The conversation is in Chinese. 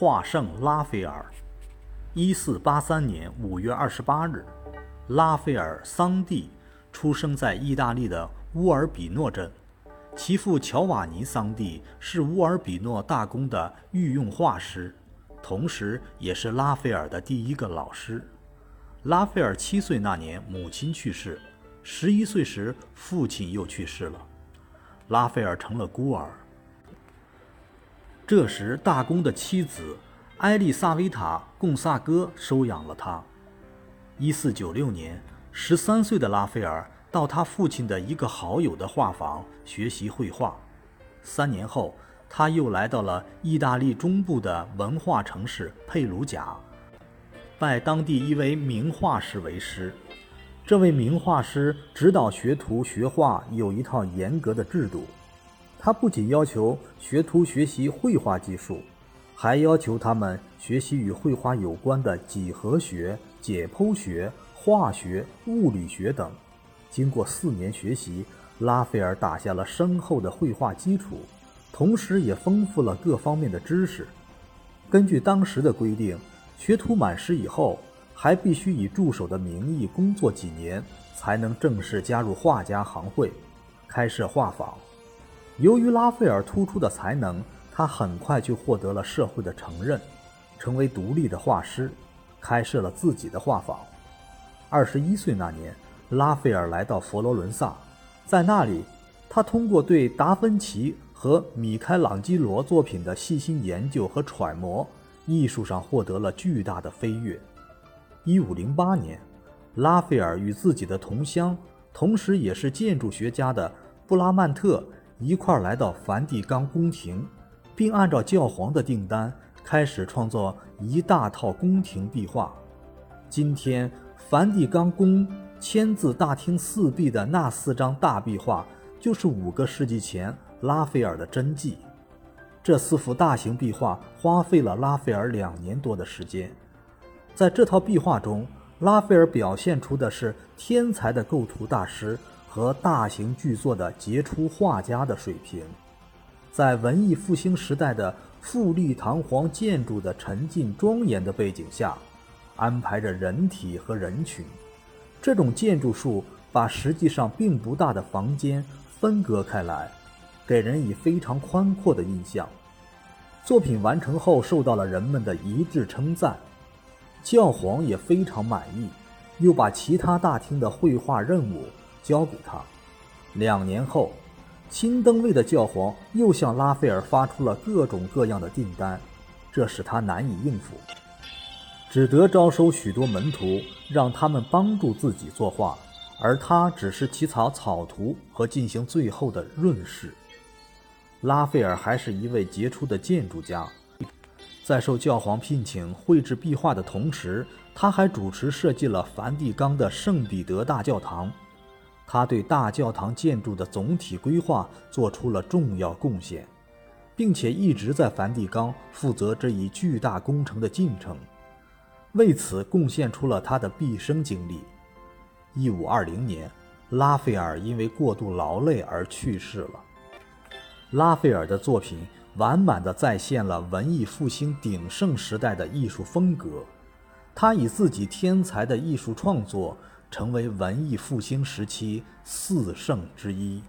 画圣拉斐尔，一四八三年五月二十八日，拉斐尔·桑蒂出生在意大利的乌尔比诺镇。其父乔瓦尼·桑蒂是乌尔比诺大公的御用画师，同时也是拉斐尔的第一个老师。拉斐尔七岁那年，母亲去世；十一岁时，父亲又去世了，拉斐尔成了孤儿。这时，大公的妻子埃丽萨维塔·贡萨戈收养了他。一四九六年，十三岁的拉斐尔到他父亲的一个好友的画房学习绘画。三年后，他又来到了意大利中部的文化城市佩鲁贾，拜当地一位名画师为师。这位名画师指导学徒学画有一套严格的制度。他不仅要求学徒学习绘画技术，还要求他们学习与绘画有关的几何学、解剖学、化学、物理学等。经过四年学习，拉斐尔打下了深厚的绘画基础，同时也丰富了各方面的知识。根据当时的规定，学徒满师以后，还必须以助手的名义工作几年，才能正式加入画家行会，开设画坊。由于拉斐尔突出的才能，他很快就获得了社会的承认，成为独立的画师，开设了自己的画坊。二十一岁那年，拉斐尔来到佛罗伦萨，在那里，他通过对达芬奇和米开朗基罗作品的细心研究和揣摩，艺术上获得了巨大的飞跃。一五零八年，拉斐尔与自己的同乡，同时也是建筑学家的布拉曼特。一块儿来到梵蒂冈宫廷，并按照教皇的订单开始创作一大套宫廷壁画。今天，梵蒂冈宫签字大厅四壁的那四张大壁画，就是五个世纪前拉斐尔的真迹。这四幅大型壁画花费了拉斐尔两年多的时间。在这套壁画中，拉斐尔表现出的是天才的构图大师。和大型巨作的杰出画家的水平，在文艺复兴时代的富丽堂皇建筑的沉静庄严的背景下，安排着人体和人群。这种建筑术把实际上并不大的房间分割开来，给人以非常宽阔的印象。作品完成后受到了人们的一致称赞，教皇也非常满意，又把其他大厅的绘画任务。交给他。两年后，新登位的教皇又向拉斐尔发出了各种各样的订单，这使他难以应付，只得招收许多门徒，让他们帮助自己作画，而他只是起草草图和进行最后的润饰。拉斐尔还是一位杰出的建筑家，在受教皇聘请绘制壁画的同时，他还主持设计了梵蒂冈的圣彼得大教堂。他对大教堂建筑的总体规划做出了重要贡献，并且一直在梵蒂冈负责这一巨大工程的进程，为此贡献出了他的毕生精力。一五二零年，拉斐尔因为过度劳累而去世了。拉斐尔的作品完满地再现了文艺复兴鼎盛时代的艺术风格，他以自己天才的艺术创作。成为文艺复兴时期四圣之一。